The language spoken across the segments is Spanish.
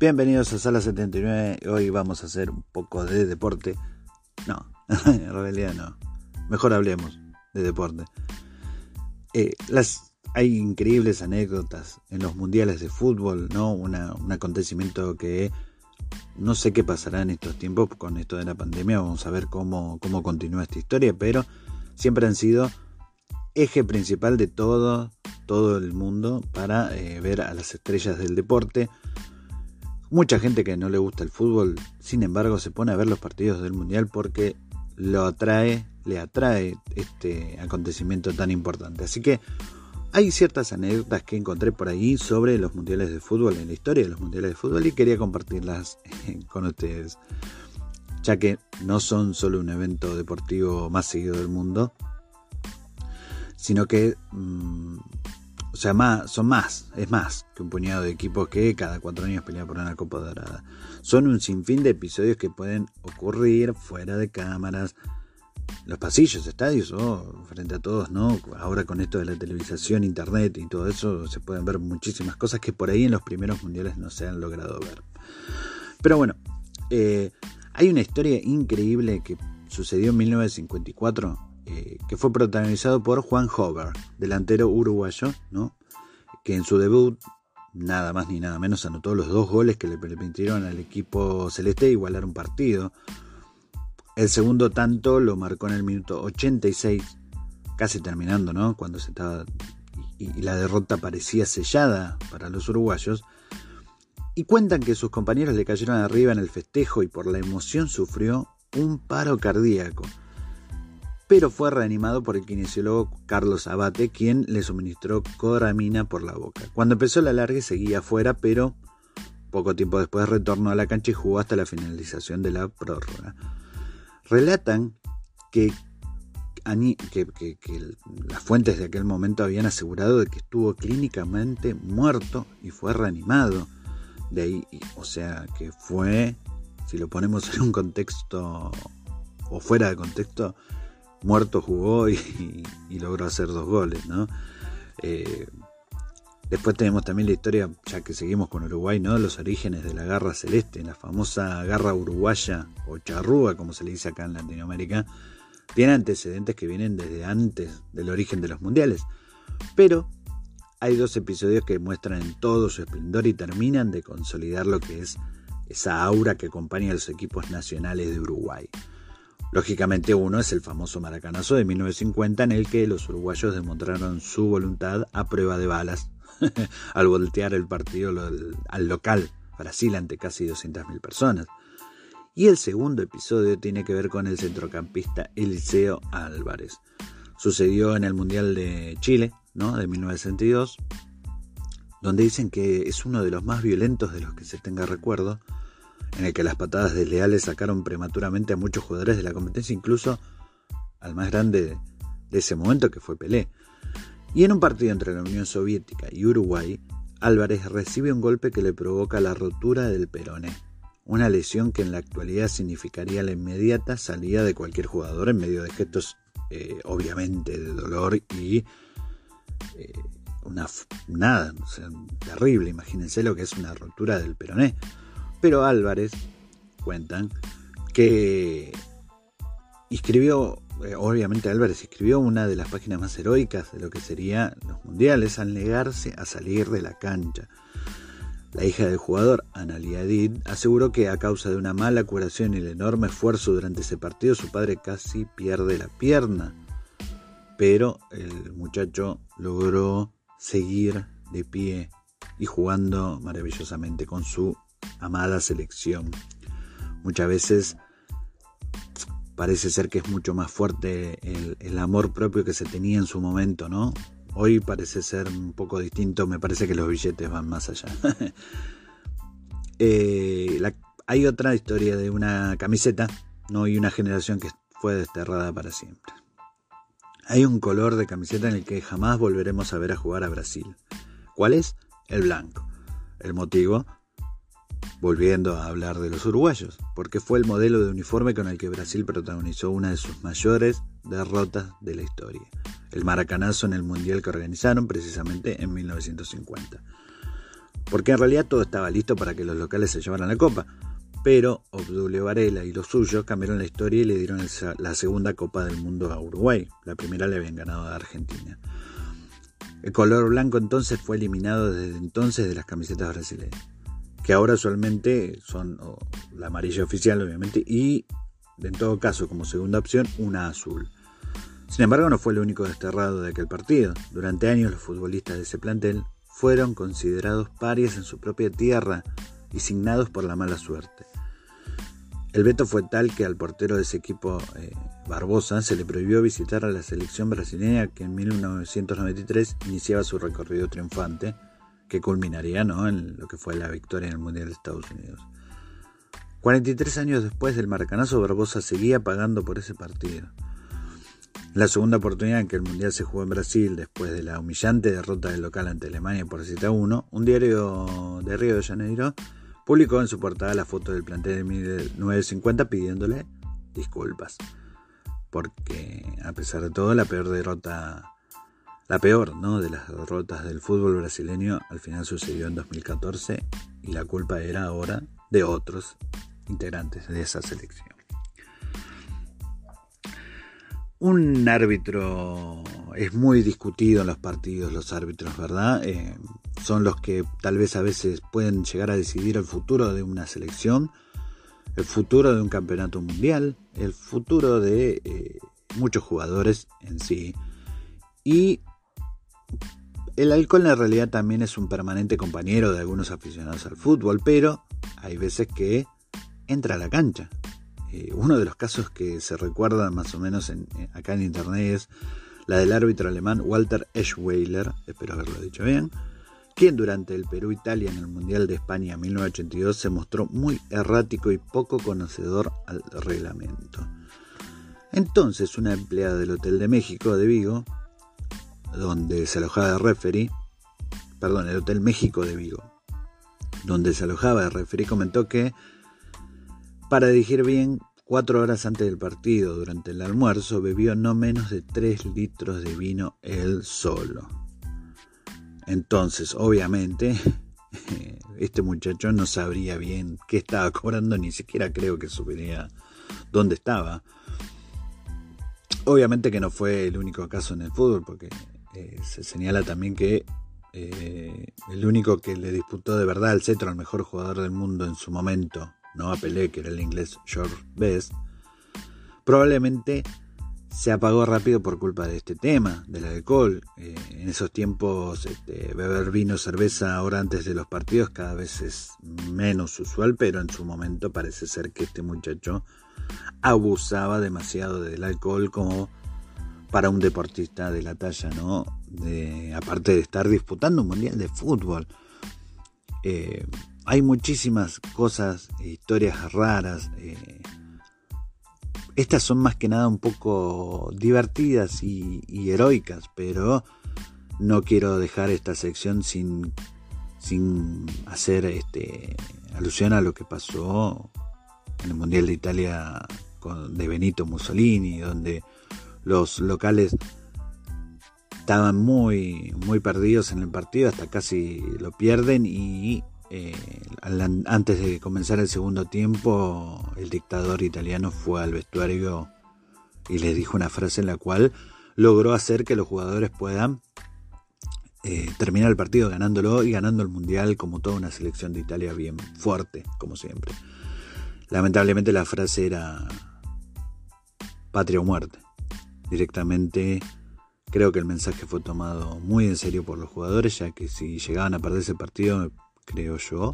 Bienvenidos a Sala 79. Hoy vamos a hacer un poco de deporte. No, en realidad no. Mejor hablemos de deporte. Eh, hay increíbles anécdotas en los mundiales de fútbol, ¿no? Un acontecimiento que no sé qué pasará en estos tiempos con esto de la pandemia. Vamos a ver cómo, cómo continúa esta historia, pero siempre han sido eje principal de todo, todo el mundo para eh, ver a las estrellas del deporte Mucha gente que no le gusta el fútbol, sin embargo, se pone a ver los partidos del Mundial porque lo atrae, le atrae este acontecimiento tan importante. Así que hay ciertas anécdotas que encontré por ahí sobre los mundiales de fútbol, en la historia de los mundiales de fútbol, y quería compartirlas con ustedes, ya que no son solo un evento deportivo más seguido del mundo, sino que mm, o sea, más, son más, es más que un puñado de equipos que cada cuatro años pelean por una Copa Dorada. Son un sinfín de episodios que pueden ocurrir fuera de cámaras, los pasillos, estadios o frente a todos, ¿no? Ahora con esto de la televisación, internet y todo eso, se pueden ver muchísimas cosas que por ahí en los primeros mundiales no se han logrado ver. Pero bueno, eh, hay una historia increíble que sucedió en 1954 eh, que fue protagonizado por Juan Hover, delantero uruguayo, ¿no? que en su debut, nada más ni nada menos, anotó los dos goles que le permitieron al equipo celeste igualar un partido. El segundo tanto lo marcó en el minuto 86, casi terminando, ¿no? Cuando se estaba. y la derrota parecía sellada para los uruguayos. Y cuentan que sus compañeros le cayeron arriba en el festejo y por la emoción sufrió un paro cardíaco pero fue reanimado por el kinesiólogo Carlos Abate, quien le suministró coramina por la boca. Cuando empezó la larga seguía afuera, pero poco tiempo después retornó a la cancha y jugó hasta la finalización de la prórroga. Relatan que, las fuentes de aquel momento habían asegurado de que estuvo clínicamente muerto y fue reanimado. De ahí, o sea, que fue, si lo ponemos en un contexto o fuera de contexto, muerto jugó y, logró hacer dos goles, ¿no? Eh, después tenemos también la historia, ya que seguimos con Uruguay, ¿no? Los orígenes de la garra celeste, la famosa garra uruguaya o charrúa, como se le dice acá en Latinoamérica, tiene antecedentes que vienen desde antes del origen de los mundiales. Pero hay dos episodios que muestran en todo su esplendor y terminan de consolidar lo que es esa aura que acompaña a los equipos nacionales de Uruguay. Lógicamente uno es el famoso Maracanazo de 1950 en el que los uruguayos demostraron su voluntad a prueba de balas al voltear el partido al local Brasil ante casi 200.000 personas. Y el segundo episodio tiene que ver con el centrocampista Eliseo Álvarez. Sucedió en el Mundial de Chile, ¿no? de 1962, donde dicen que es uno de los más violentos de los que se tenga recuerdo, en el que las patadas desleales sacaron prematuramente a muchos jugadores de la competencia, incluso al más grande de ese momento que fue Pelé. Y en un partido entre la Unión Soviética y Uruguay, Álvarez recibe un golpe que le provoca la rotura del peroné, una lesión que en la actualidad significaría la inmediata salida de cualquier jugador en medio de gestos eh, obviamente de dolor y eh, una nada, terrible, imagínense lo que es una rotura del peroné. Pero Álvarez, cuentan, que escribió, eh, obviamente Álvarez escribió una de las páginas más heroicas de lo que serían los mundiales al negarse a salir de la cancha. La hija del jugador, Analia Did, aseguró que a causa de una mala curación y el enorme esfuerzo durante ese partido, su padre casi pierde la pierna. Pero el muchacho logró seguir de pie y jugando maravillosamente con su amada selección. Muchas veces parece ser que es mucho más fuerte el, amor propio que se tenía en su momento, ¿no? Hoy parece ser un poco distinto, me parece que los billetes van más allá. Eh, hay otra historia de una camiseta, ¿no? Y una generación que fue desterrada para siempre. Hay un color de camiseta en el que jamás volveremos a ver a jugar a Brasil. ¿Cuál es? El blanco. El motivo, volviendo a hablar de los uruguayos, porque fue el modelo de uniforme con el que Brasil protagonizó una de sus mayores derrotas de la historia, el maracanazo en el mundial que organizaron precisamente en 1950. Porque en realidad todo estaba listo para que los locales se llevaran la copa, pero Obdulio Varela y los suyos cambiaron la historia y le dieron la segunda Copa del Mundo a Uruguay. La primera le habían ganado a Argentina. El color blanco entonces fue eliminado desde entonces de las camisetas brasileñas, que ahora usualmente son la amarilla oficial obviamente y en todo caso como segunda opción una azul. Sin embargo no fue el único desterrado de aquel partido. Durante años los futbolistas de ese plantel fueron considerados parias en su propia tierra y signados por la mala suerte. El veto fue tal que al portero de ese equipo, eh, Barbosa, se le prohibió visitar a la selección brasileña que en 1993 iniciaba su recorrido triunfante, que culminaría ¿no? en lo que fue la victoria en el Mundial de Estados Unidos. 43 años después del marcanazo, Barbosa seguía pagando por ese partido. La segunda oportunidad en que el Mundial se jugó en Brasil, después de la humillante derrota del local ante Alemania por 7 a 1, un diario de Río de Janeiro publicó en su portada la foto del plantel de 1950 pidiéndole disculpas. Porque a pesar de todo, la peor derrota, la peor ¿no? de las derrotas del fútbol brasileño al final sucedió en 2014 y la culpa era ahora de otros integrantes de esa selección. Un árbitro es muy discutido en los partidos, los árbitros, ¿verdad? Eh, son los que tal vez a veces pueden llegar a decidir el futuro de una selección, el futuro de un campeonato mundial, el futuro de eh, muchos jugadores en sí. Y el alcohol en realidad también es un permanente compañero de algunos aficionados al fútbol, pero hay veces que entra a la cancha. Eh, uno de los casos que se recuerda más o menos acá en internet es la del árbitro alemán Walter Eschweiler, espero haberlo dicho bien, quien durante el Perú-Italia en el Mundial de España 1982 se mostró muy errático y poco conocedor al reglamento. Entonces una empleada del Hotel de México de Vigo, donde se alojaba de referee, perdón, el Hotel México de Vigo, donde se alojaba de referee, comentó que para dirigir bien, cuatro horas antes del partido, durante el almuerzo, bebió no menos de tres litros de vino él solo. Entonces, obviamente, este muchacho no sabría bien qué estaba cobrando, ni siquiera creo que supiera dónde estaba. Obviamente que no fue el único caso en el fútbol, porque eh, se señala también que eh, el único que le disputó de verdad el cetro al mejor jugador del mundo en su momento, no a Pelé, que era el inglés George Best, probablemente se apagó rápido por culpa de este tema, del alcohol. Eh, en esos tiempos este, beber vino, cerveza ahora antes de los partidos cada vez es menos usual, pero en su momento parece ser que este muchacho abusaba demasiado del alcohol como para un deportista de la talla, ¿no? De, aparte de estar disputando un mundial de fútbol. Eh, hay muchísimas cosas, historias raras. Eh, estas son más que nada un poco divertidas y, heroicas, pero no quiero dejar esta sección sin, sin hacer este, alusión a lo que pasó en el Mundial de Italia con, de Benito Mussolini, donde los locales estaban muy, muy perdidos en el partido, hasta casi lo pierden y eh, antes de comenzar el segundo tiempo, el dictador italiano fue al vestuario y les dijo una frase en la cual logró hacer que los jugadores puedan eh, terminar el partido ganándolo y ganando el mundial como toda una selección de Italia bien fuerte, como siempre. Lamentablemente la frase era patria o muerte. Directamente creo que el mensaje fue tomado muy en serio por los jugadores, ya que si llegaban a perder ese partido creo yo,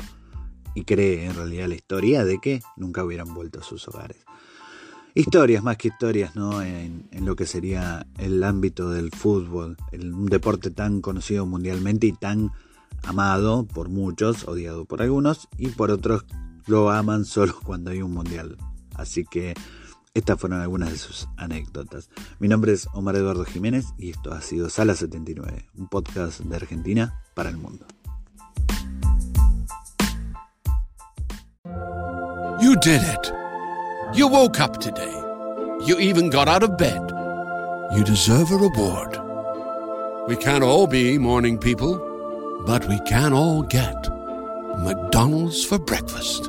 y cree en realidad la historia de que nunca hubieran vuelto a sus hogares. historias más que historias, ¿no? En, lo que sería el ámbito del fútbol, el, un deporte tan conocido mundialmente y tan amado por muchos, odiado por algunos y por otros lo aman solo cuando hay un mundial. Así que estas fueron algunas de sus anécdotas. Mi nombre es Omar Eduardo Jiménez y esto ha sido Sala 79, un podcast de Argentina para el mundo. You did it. You woke up today. You even got out of bed. You deserve a reward. We can't all be morning people, but we can all get McDonald's for breakfast.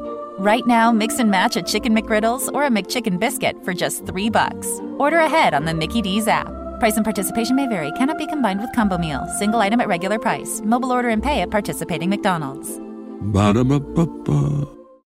Right now, mix and match a chicken McGriddles or a McChicken biscuit for just three bucks. Order ahead on the Mickey D's app. Price and participation may vary. Cannot be combined with combo meal. Single item at regular price. Mobile order and pay at participating McDonald's. Ba-da-ba-ba-ba.